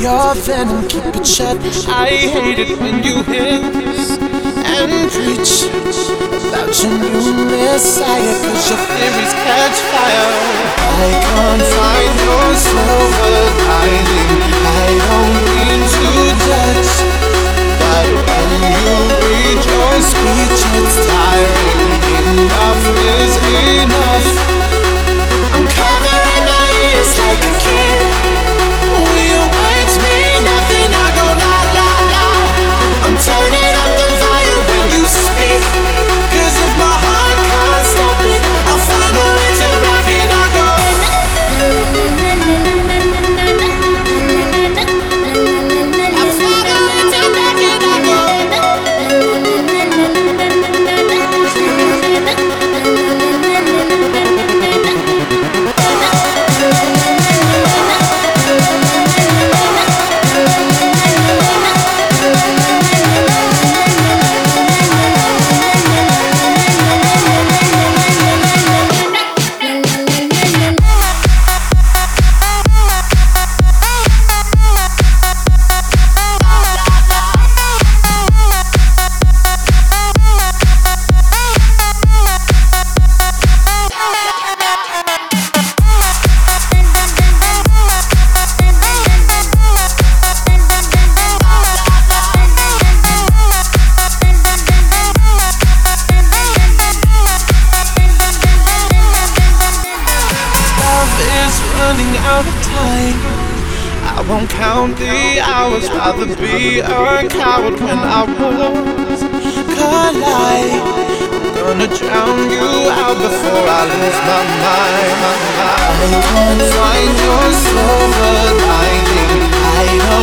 your venom, keep it shut. I hate it when you hiss and preach about your new messiah, cause your theories catch fire. I can't find your silver lining. I don't of. I won't count the hours, rather be a coward when I won't collide. I'm gonna drown you out before I lose my mind. I can't find your silver lining. I